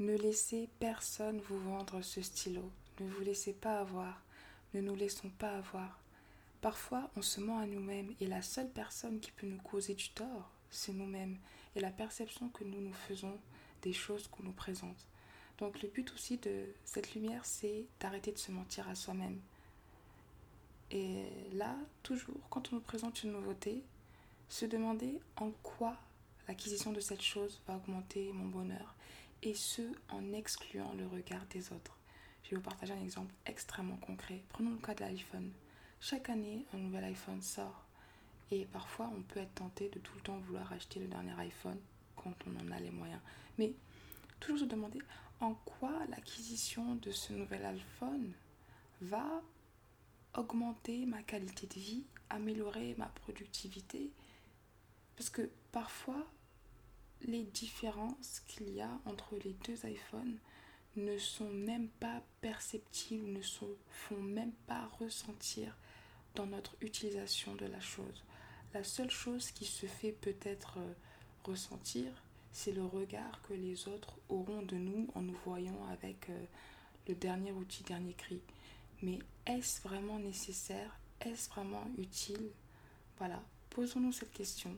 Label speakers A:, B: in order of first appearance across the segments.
A: Ne laissez personne vous vendre ce stylo. Ne vous laissez pas avoir. Ne nous laissons pas avoir. Parfois, on se ment à nous-mêmes et la seule personne qui peut nous causer du tort, c'est nous-mêmes et la perception que nous nous faisons des choses qu'on nous présente. Donc le but aussi de cette lumière, c'est d'arrêter de se mentir à soi-même. Et là, toujours, quand on nous présente une nouveauté, se demander en quoi l'acquisition de cette chose va augmenter mon bonheur, et ce, en excluant le regard des autres. Je vais vous partager un exemple extrêmement concret. Prenons le cas de l'iPhone. Chaque année, un nouvel iPhone sort. Et parfois, on peut être tenté de tout le temps vouloir acheter le dernier iPhone quand on en a les moyens. Mais toujours se demander en quoi l'acquisition de ce nouvel iPhone va augmenter ma qualité de vie, améliorer ma productivité. Parce que parfois, les différences qu'il y a entre les deux iPhones ne sont même pas perceptibles, ne se font même pas ressentir dans notre utilisation de la chose. La seule chose qui se fait peut-être euh, ressentir, c'est le regard que les autres auront de nous en nous voyant avec euh, le dernier outil, dernier cri. Mais est-ce vraiment nécessaire? Est-ce vraiment utile? Voilà, posons-nous cette question.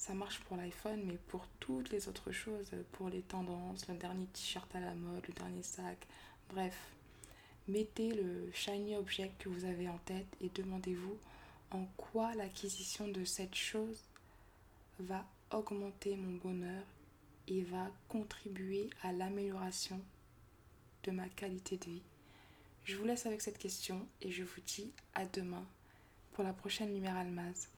A: Ça marche pour l'iPhone, mais pour toutes les autres choses, pour les tendances, le dernier t-shirt à la mode, le dernier sac, bref. Mettez le shiny object que vous avez en tête et demandez-vous en quoi l'acquisition de cette chose va augmenter mon bonheur et va contribuer à l'amélioration de ma qualité de vie. Je vous laisse avec cette question et je vous dis à demain pour la prochaine Lumière Almaz.